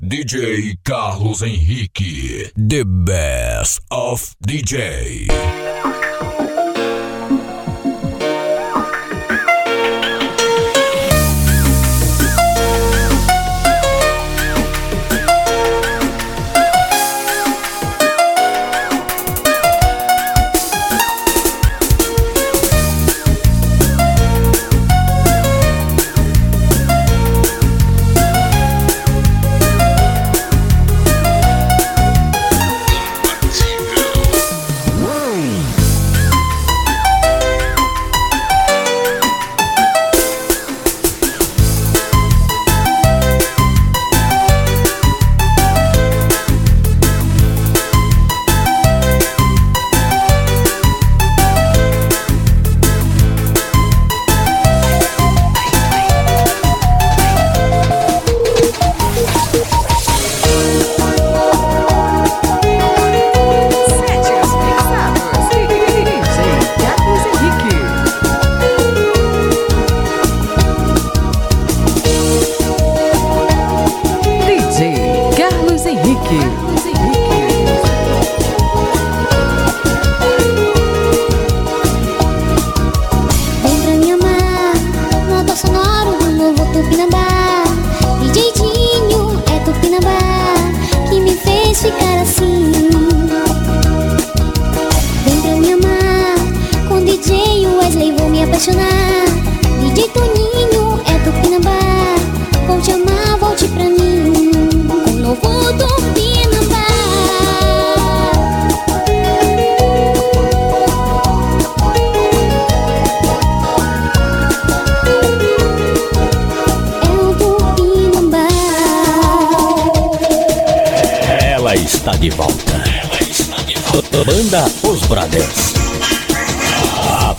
DJ Carlos Henrique, the best of DJ.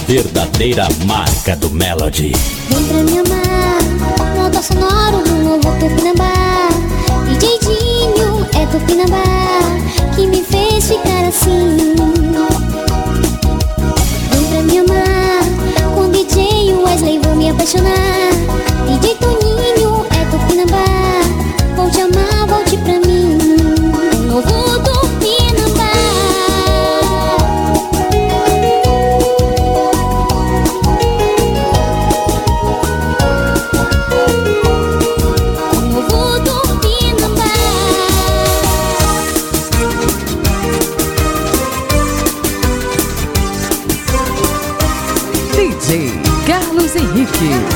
Verdadeira marca do Melody. Vem pra me amar, nota sonoro do novo Tupinambá. DJ Dinho é Tupinambá, que me fez ficar assim. Vem pra me amar, com DJ Wesley vou me apaixonar. DJ Toninho é Tupinambá, Carlos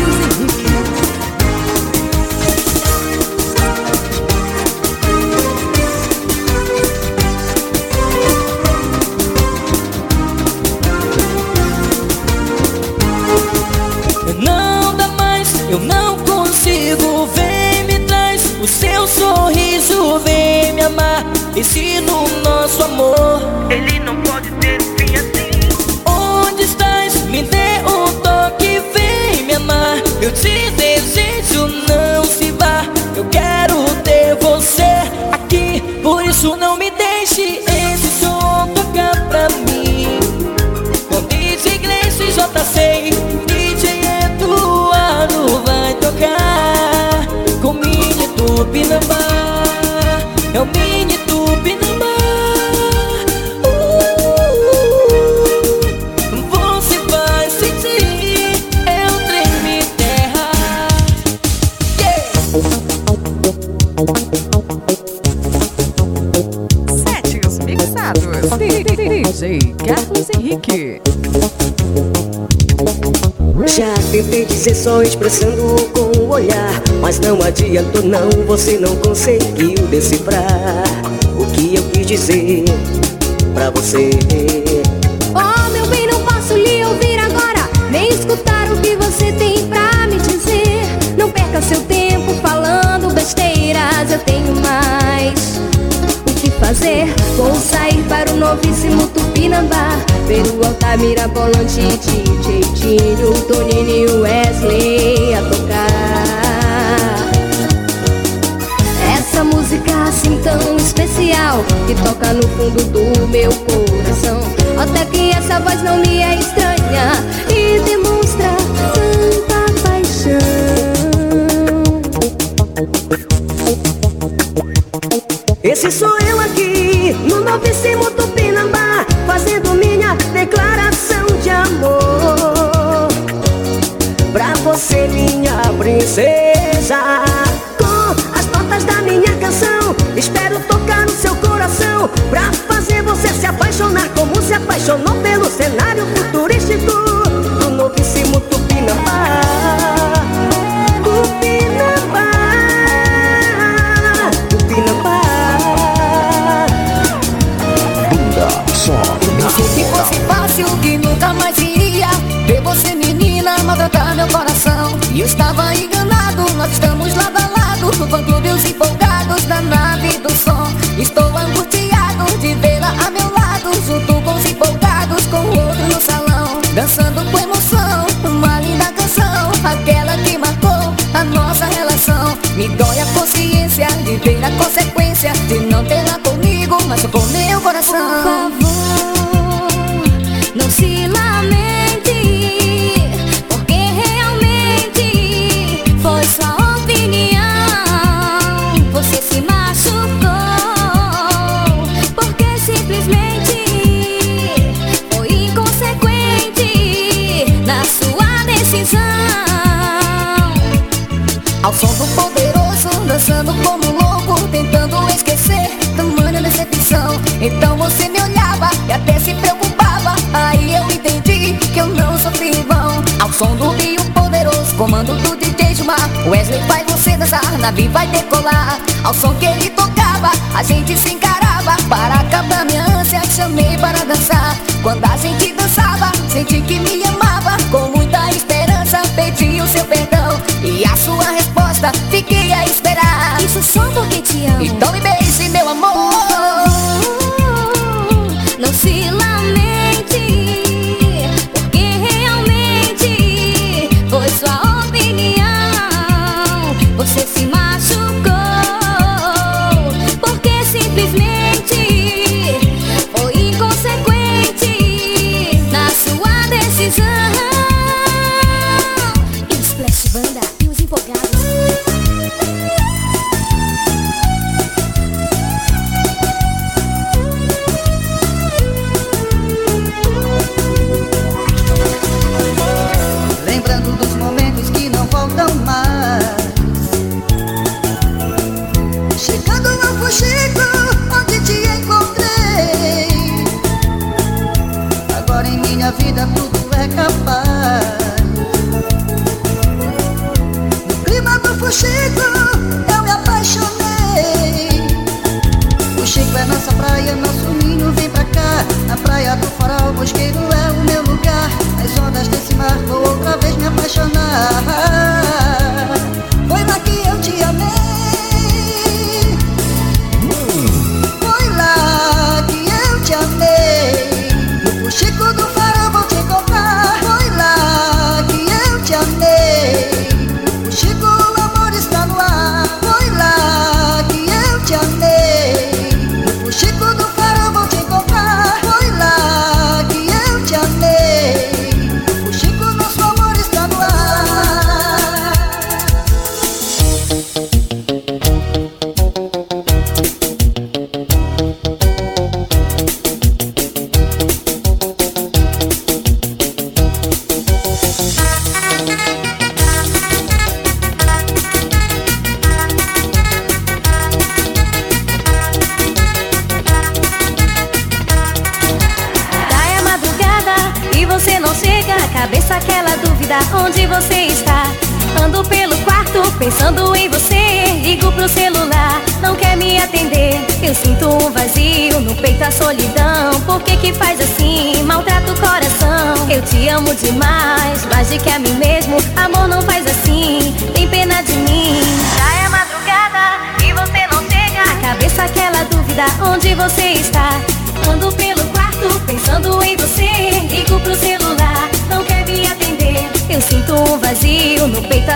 só expressando com o olhar. Mas não adiantou não, você não conseguiu decifrar O que eu quis dizer pra você fazer. Vou sair para o novíssimo Tupinambá, ver o Altamira Bolante, DJ Dinho, Toninho e Wesley a tocar. Essa música assim tão especial Que toca no fundo do meu coração Até que essa voz não me é estranha Esse sou eu aqui, no novíssimo Tupinambá Fazendo minha declaração de amor. Pra você, minha princesa que nunca mais iria Ver você menina maltratar meu coração. E eu estava enganado, nós estamos lado a lado. No fã clube os empolgados da nave do som. Estou angustiado de vê-la a meu lado Junto com os empolgados, com o outro no salão. Dançando com emoção, uma linda canção. Aquela que marcou a nossa relação. Me dói a consciência de ver a consequência De não tê-la comigo, mas com meu Por coração favor, Ao som do poderoso, dançando como louco Tentando esquecer tamanha decepção. Então você me olhava e até se preocupava. Aí eu entendi que eu não sofri em vão. Ao som do Rio Poderoso, comando do DJ Gilmar. Wesley faz você dançar, navio vai decolar. Ao som que ele tocava, a gente se encarava. Para acabar minha ânsia, chamei para dançar. Quando a gente dançava, senti que me amava. Com muita esperança, pedi o seu perdão. E a sua resposta, fiquei a esperar Isso só porque te amo. Então me beije, meu amor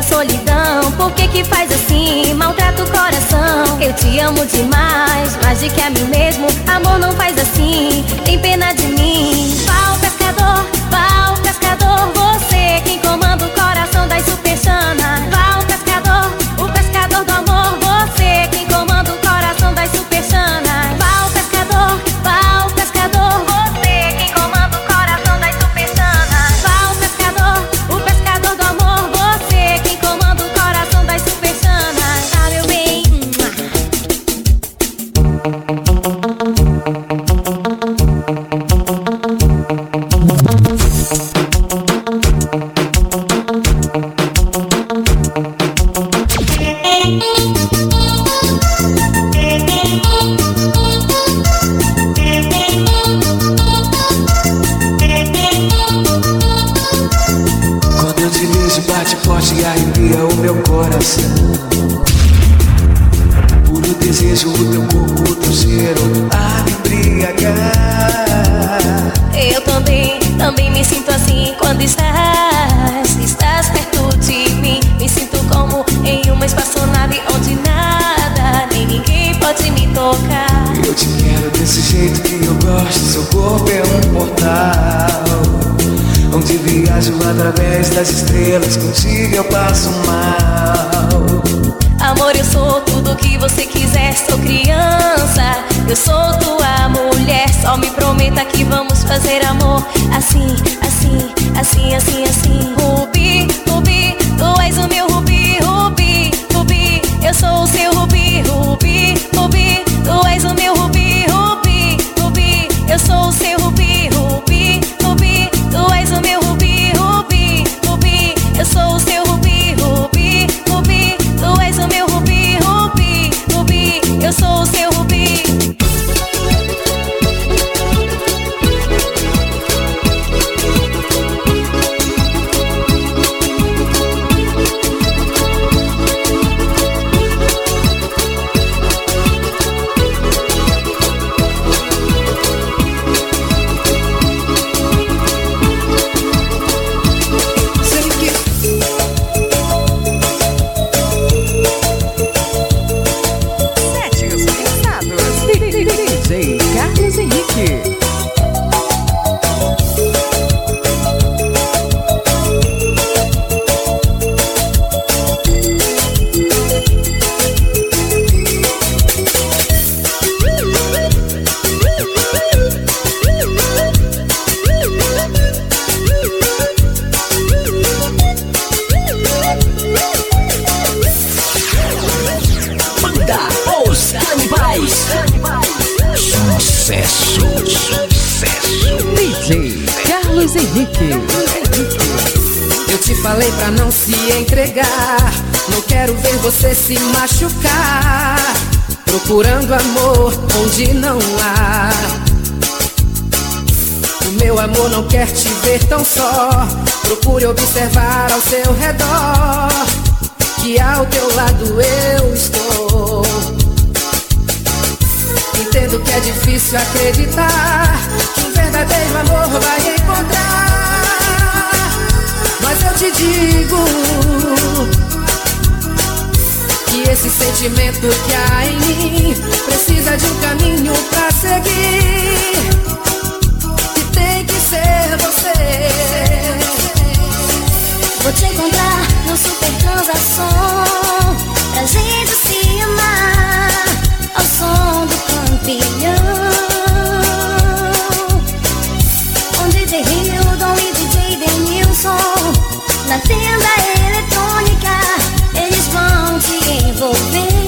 solidão. Por que que faz assim? Maltrata o coração. Eu te amo demais, mais do que a mim mesmo. Amor não faz assim, tem pena de prometa que vamos fazer amor assim, assim, assim, assim, assim. Rubi, Rubi, tu és o meu Rubi, Rubi, Rubi. Eu sou o seu se machucar. Procurando amor onde não há. O meu amor não quer te ver tão só. Procure observar ao seu redor. Que ao teu lado eu estou. Entendo que é difícil acreditar que um verdadeiro amor vai encontrar. Mas eu te digo que esse sentimento que há em mim precisa de um caminho pra seguir. E tem que ser você. Vou te encontrar no super transação Pra gente se amar Ao som do campeão Com DJ Hildon e DJ Denilson Na tenda te envolver Me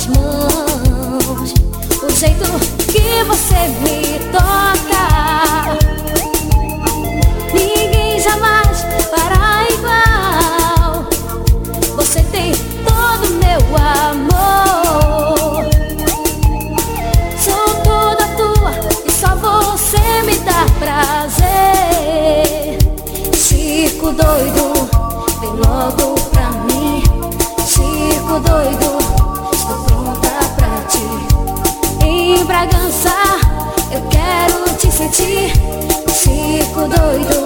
suas mãos, o jeito que você me toca. noite, fico doido.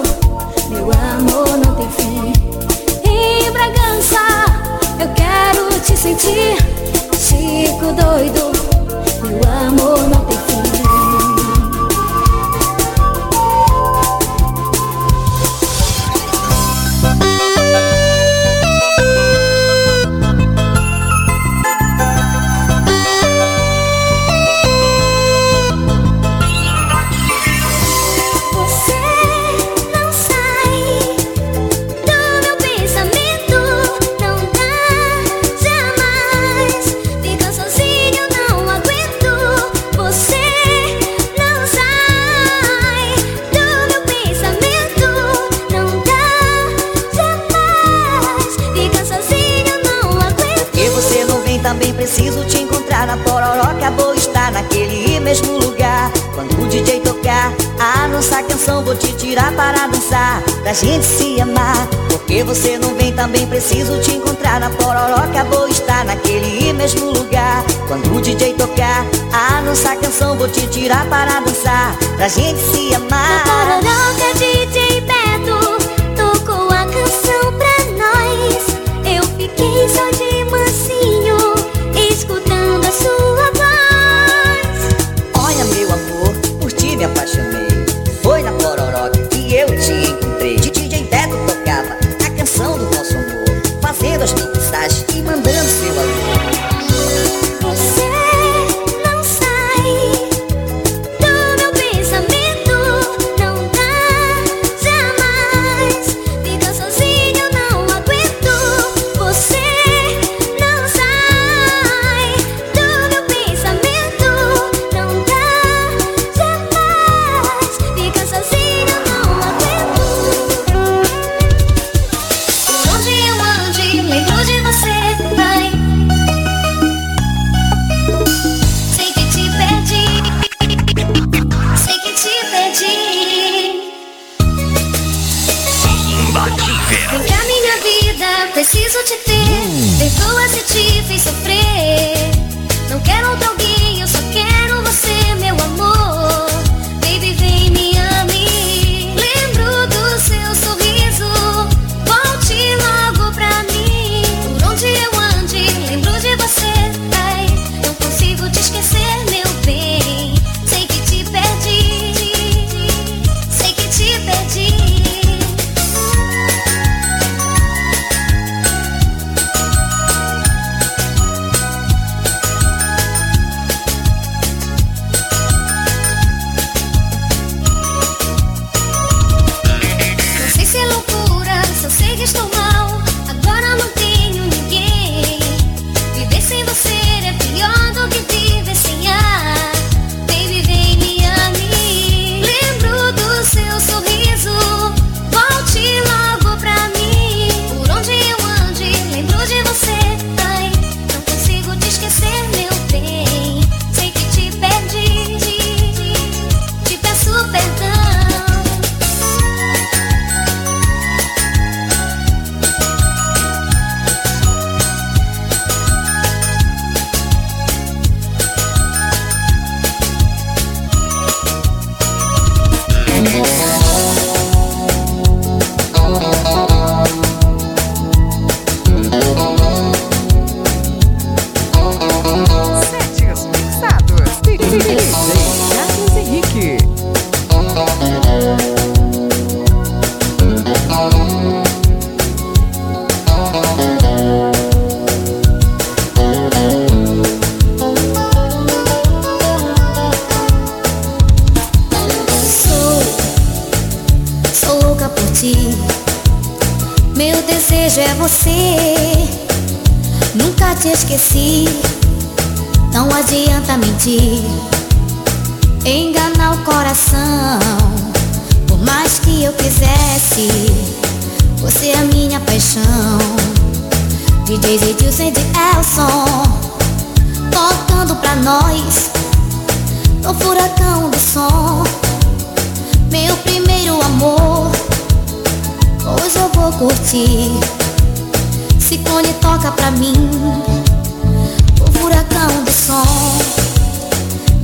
gente se amar. Porque você não vem também preciso te encontrar. Na pororoca vou estar naquele mesmo lugar. Quando o DJ tocar a nossa canção Vou te tirar para dançar. Pra gente se amar. Na pororoca de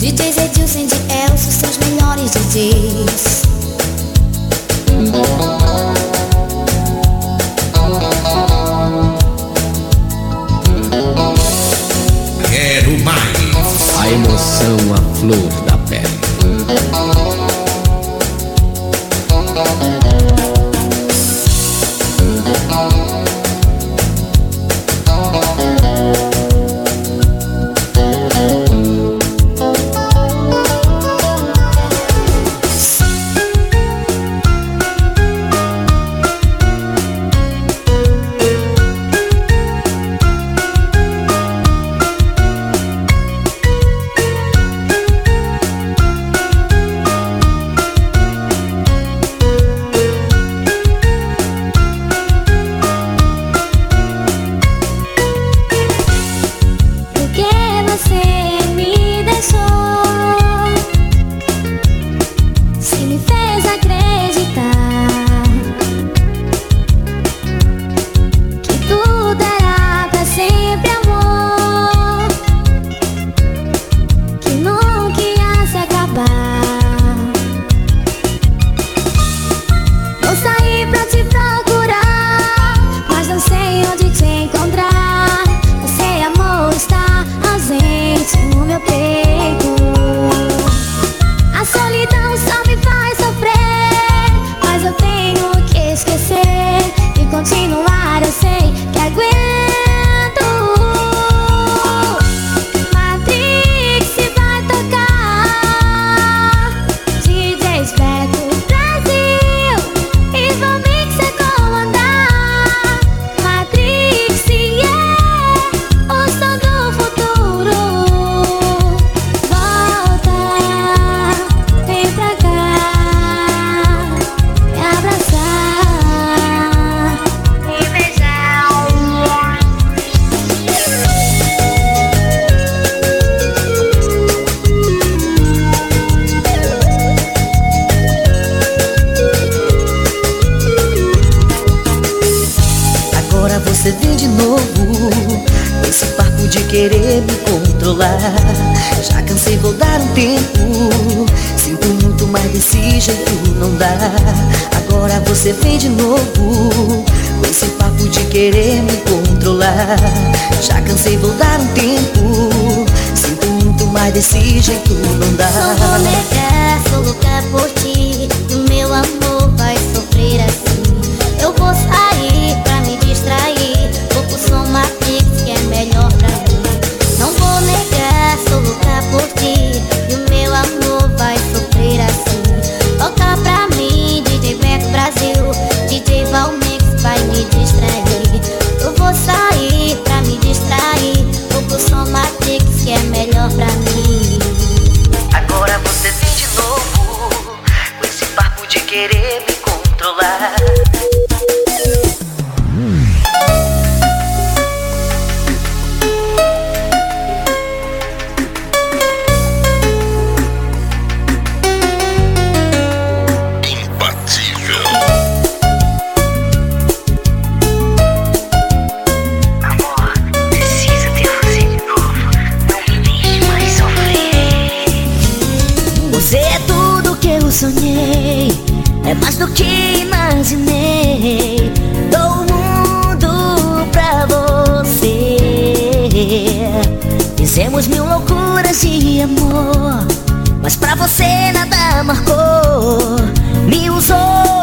DJs Edilson de Elso, seus melhores DJs. Quero mais. A emoção, a flor sonhei É mais do que imaginei. Dou o mundo pra você. Fizemos mil loucuras de amor Mas pra você nada marcou. Me usou.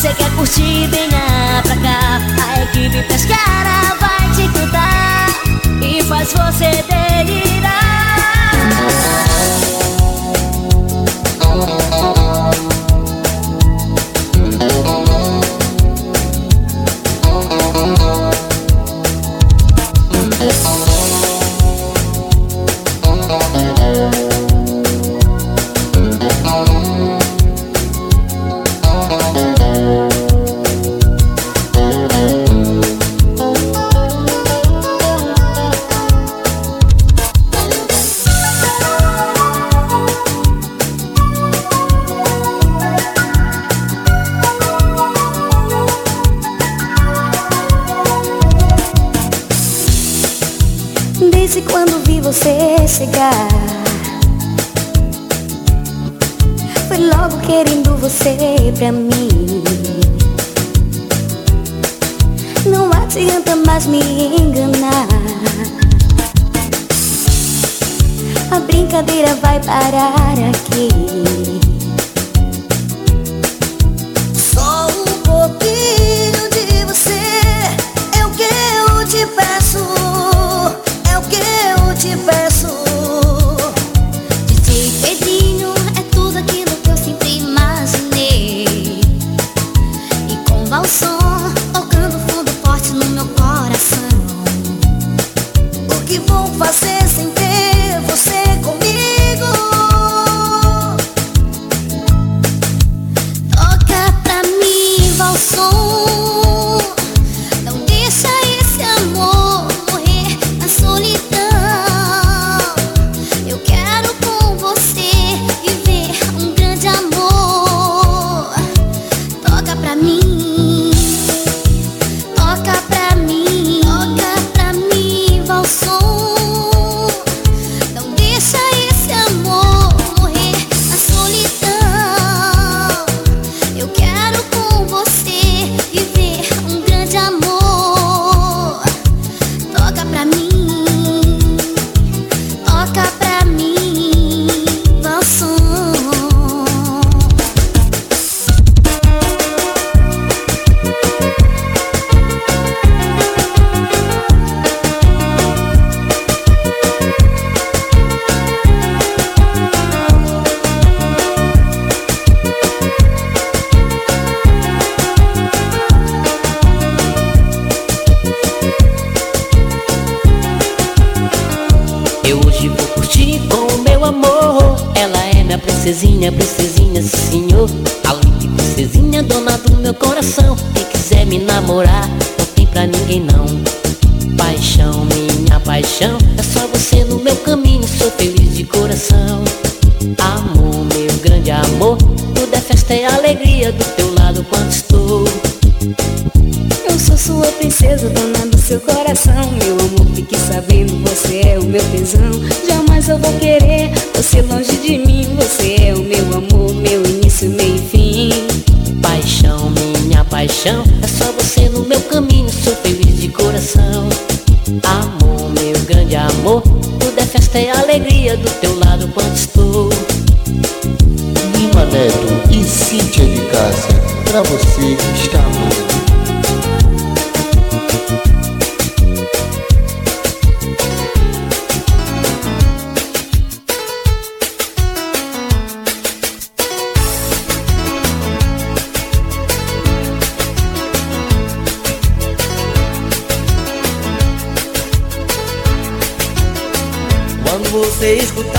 Você quer curtir, venha pra cá? A equipe pescara vai te cantar E faz você deixar Pra você que está você escutar,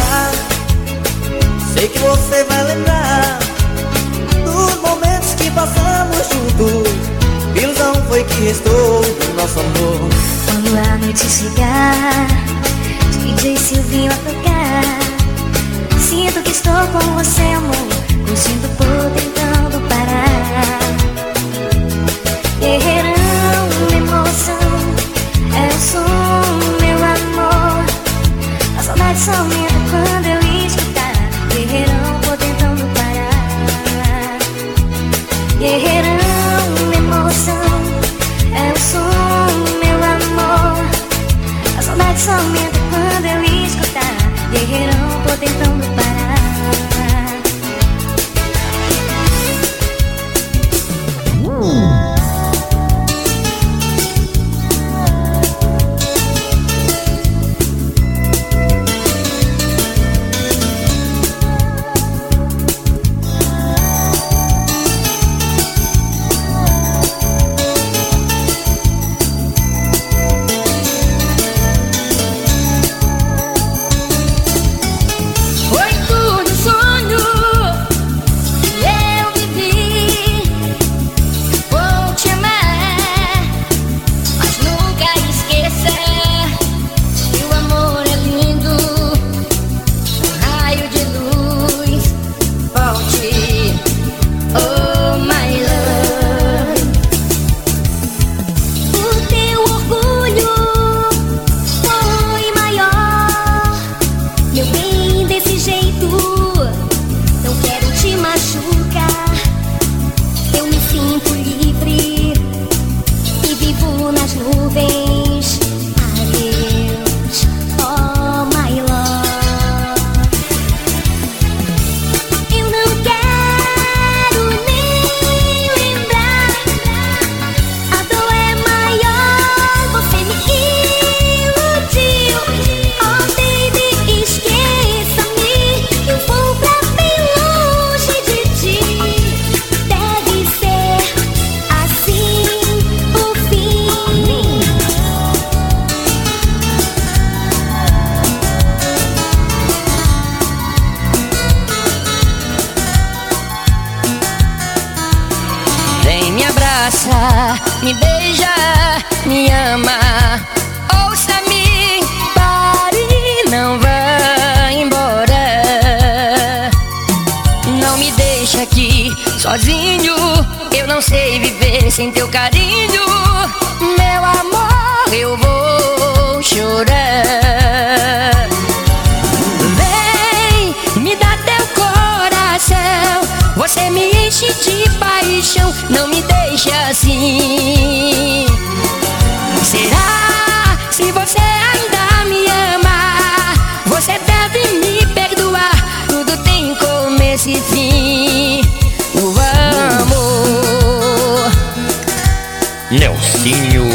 Nelsinho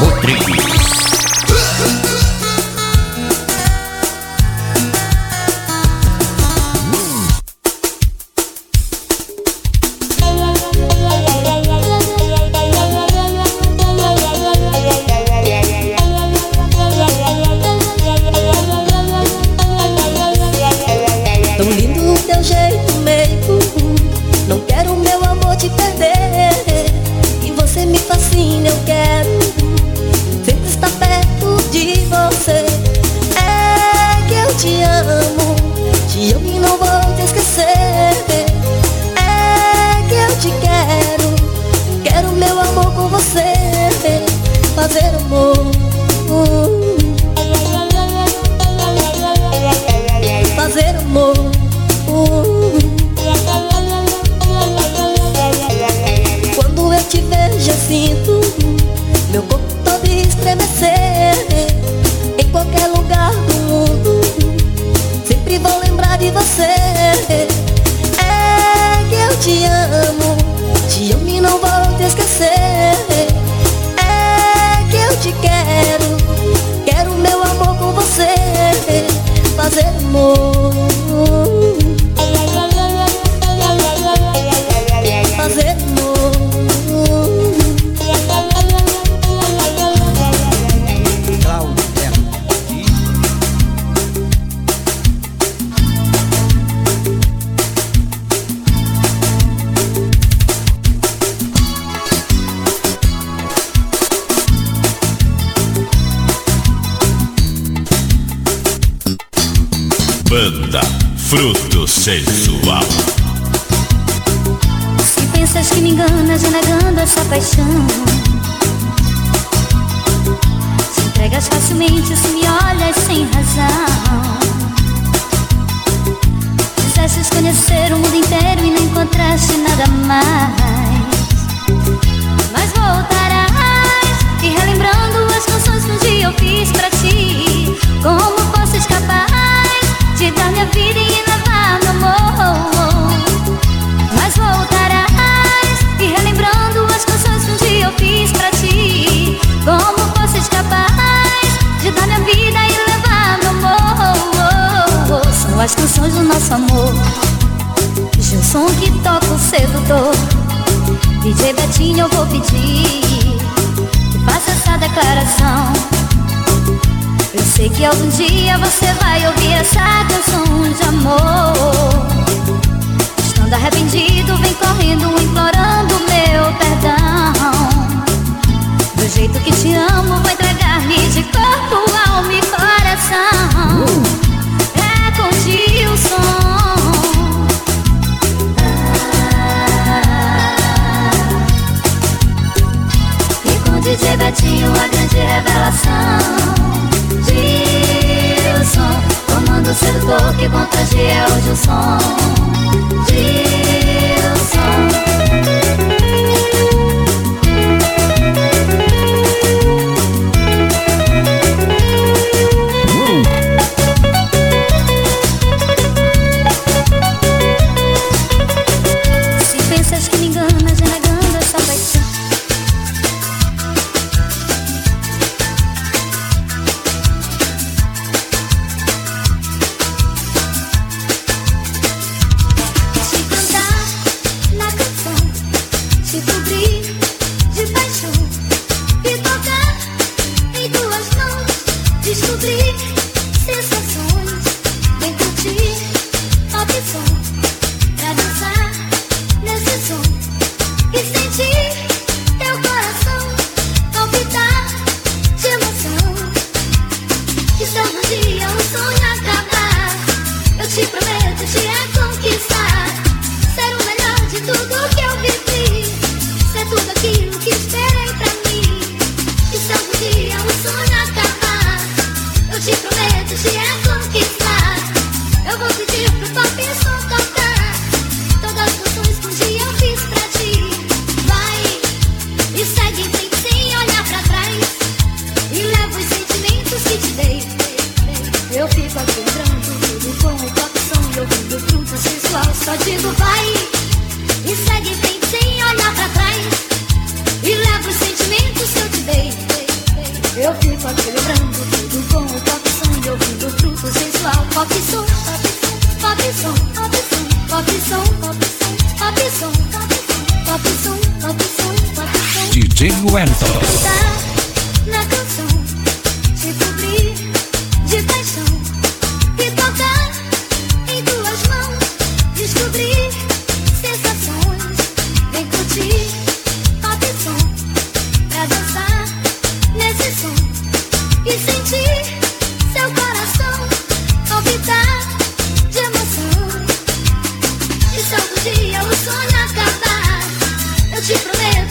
Rodrigues. Que me enganas renegando essa paixão. Se entregas facilmente se me olhas sem razão. Quisesses conhecer o mundo inteiro e não encontraste nada mais. Mas voltarás e relembrando as canções que um dia eu fiz pra ti. Como fosses capaz de dar minha vida e levar meu amor? Mas voltarás relembrando as canções que um dia eu fiz pra ti. Como fosses capaz de dar minha vida e levar meu amor? São as canções do nosso amor. Gilson que toca o sedutor. DJ Betinho eu vou pedir Que faça essa declaração. Eu sei que algum dia você vai ouvir essa canção de amor Estando arrependido, vem correndo, implorando meu perdão. Do jeito que te amo, vou entregar-me de corpo, alma e coração. É com Gilson E com DJ Betinho, a grande revelação. Gilson Comando sedutor que contagia o Gilson see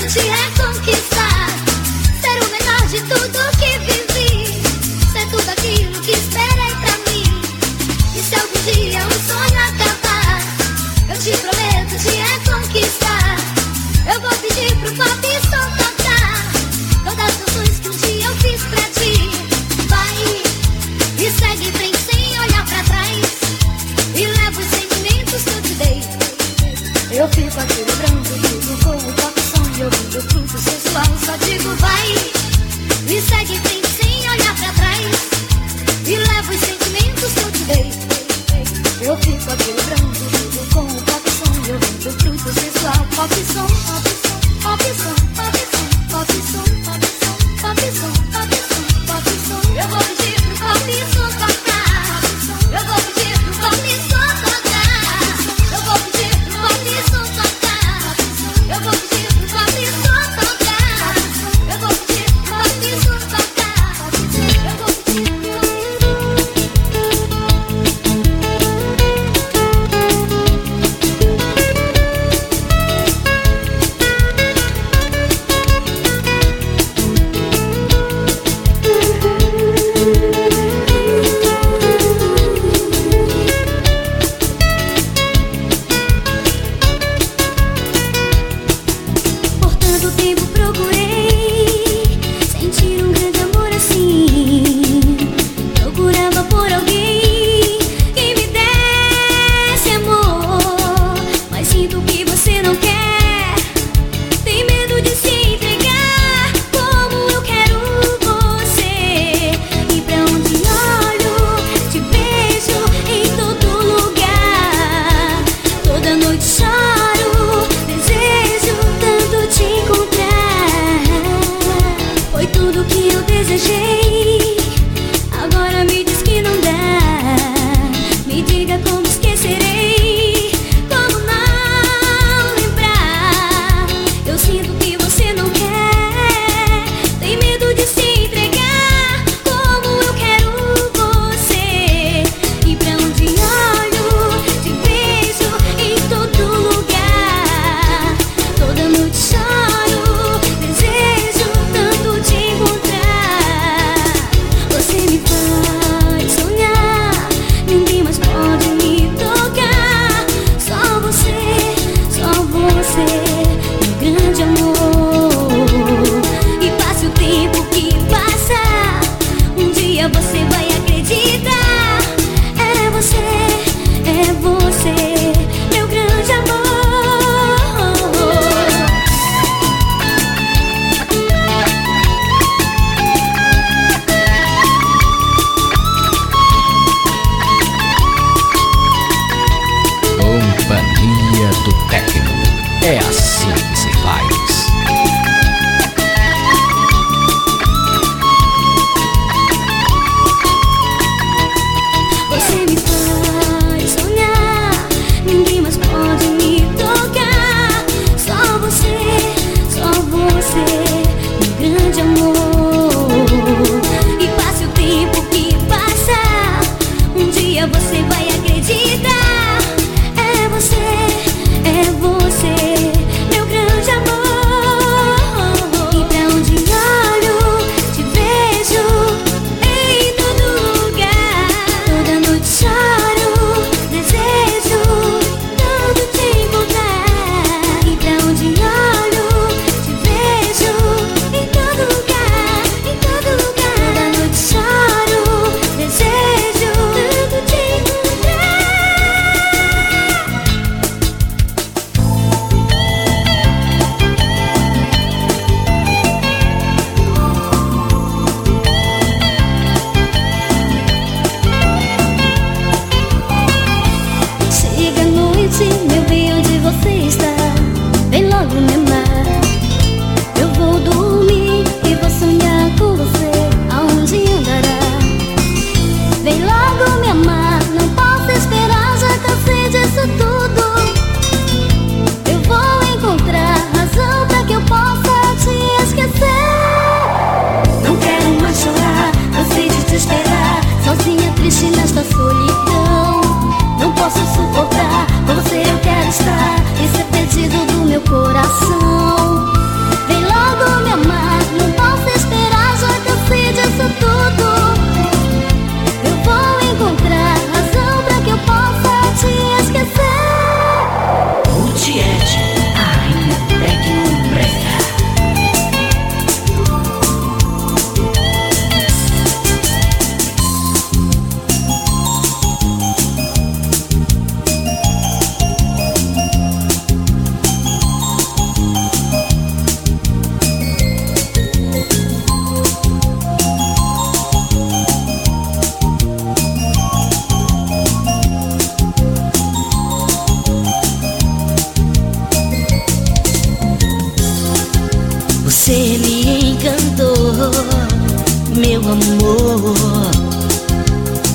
te é conquistar, ser o melhor de tudo que vive.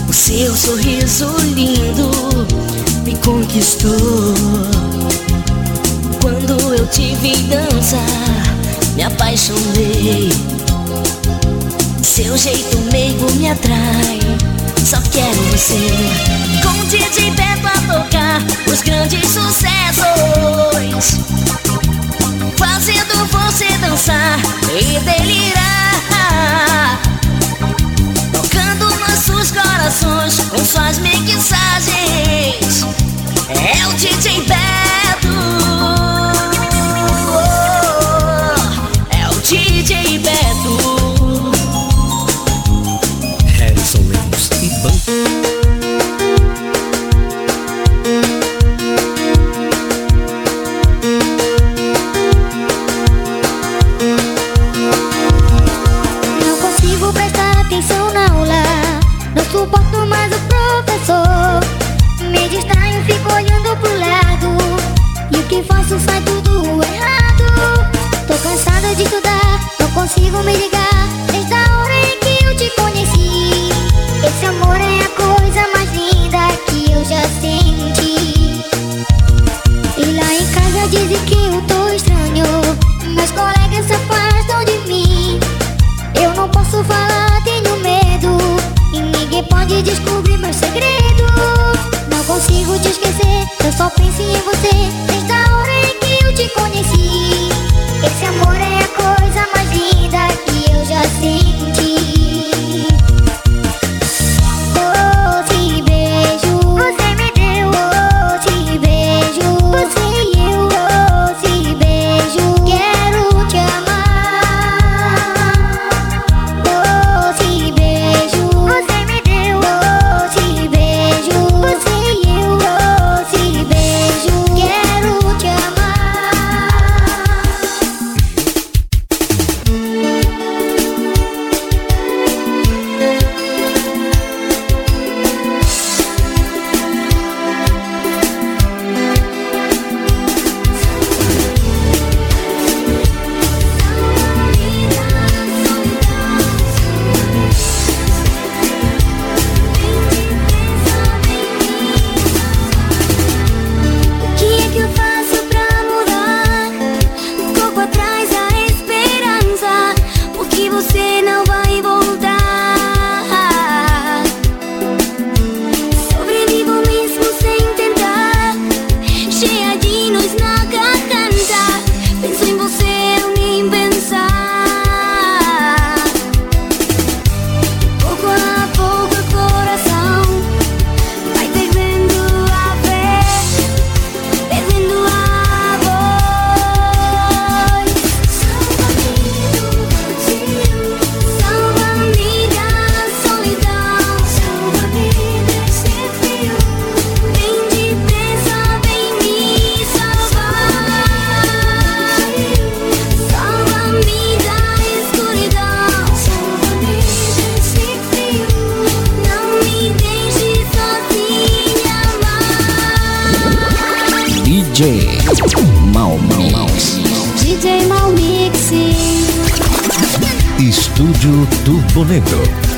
O seu sorriso lindo me conquistou. Quando eu te vi dançar, me apaixonei. Seu jeito meigo me atrai, só quero você. Com o DJ Beto a tocar os grandes sucessos. Fazendo você dançar e delirar corações com suas mixagens. É o DJ Bad. Estudio Tu Boneto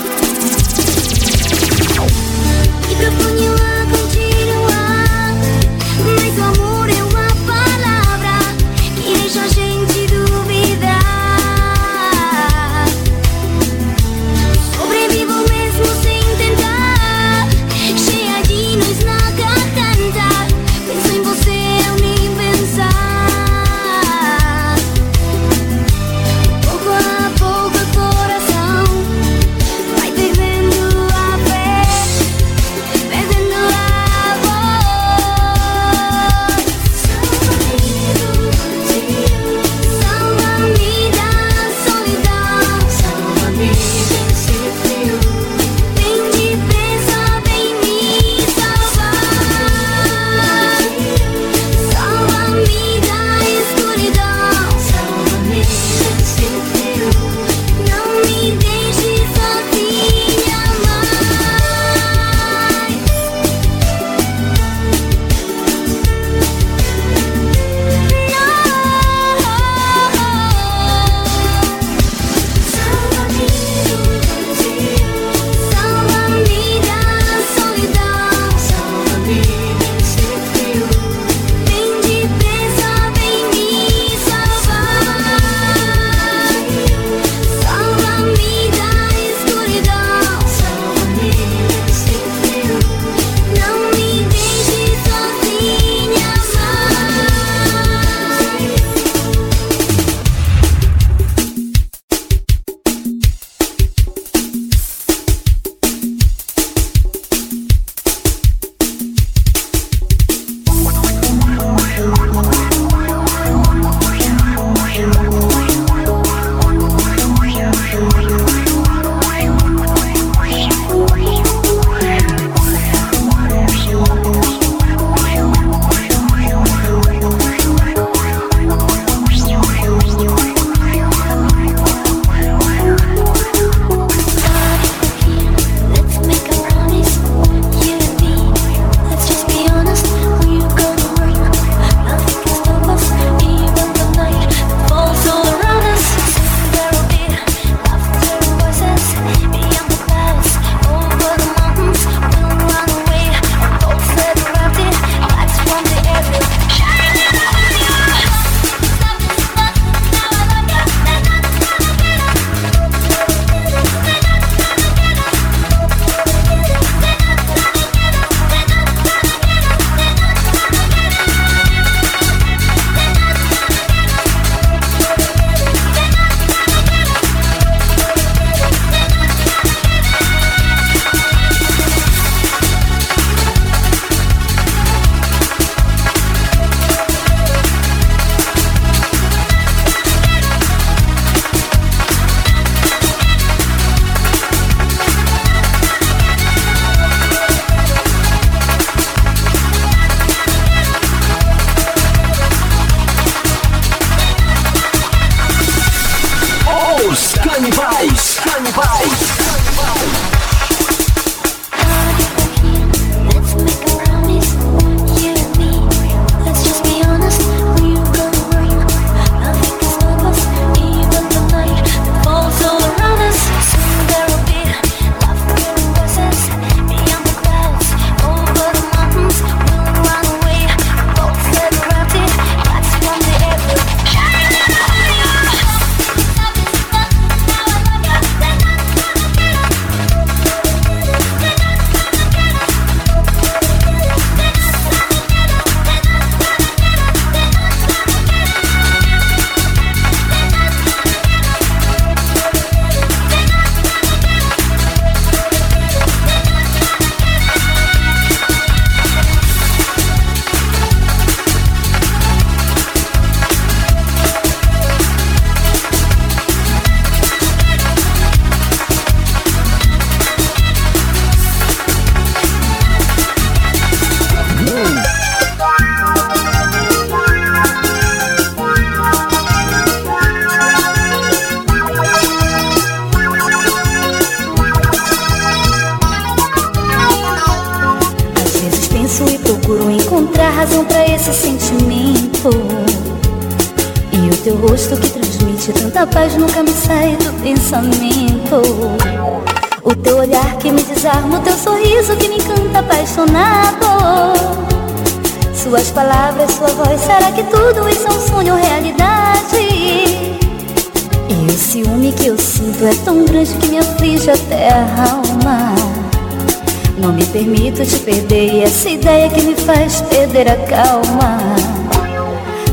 perder a calma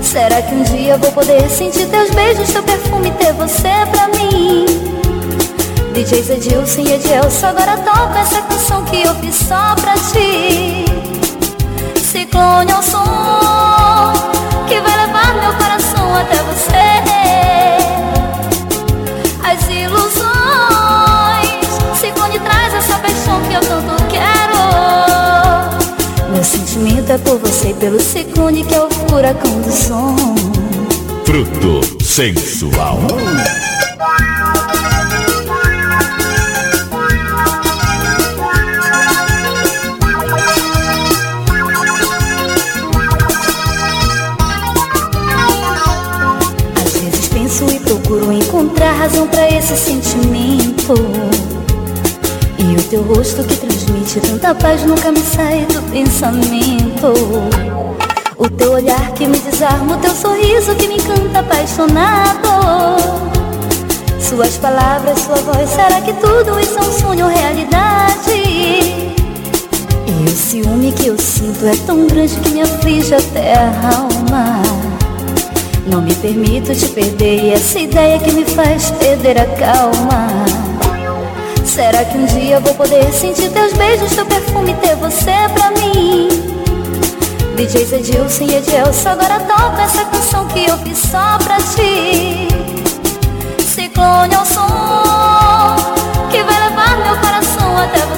Será que um dia vou poder sentir teus beijos, teu perfume, ter você pra mim? DJ Zedilson e Edilson agora toca essa canção que eu fiz só pra ti ciclone ao som furacão do som. Fruto sensual. encontrar razão para esse sentimento E o teu rosto que transmite tanta paz nunca me sai do pensamento O teu olhar que me desarma, o teu sorriso que me encanta apaixonado Suas palavras, sua voz, será que tudo isso é um sonho ou realidade? E o ciúme que eu sinto é tão grande que me aflige até a alma não me permito te perder e essa ideia que me faz perder a calma Será que um dia vou poder sentir teus beijos, teu perfume, ter você pra mim? DJ Zedilson e Edilson agora toca essa canção que eu fiz só pra ti. Ciclone ao som que vai levar meu coração até você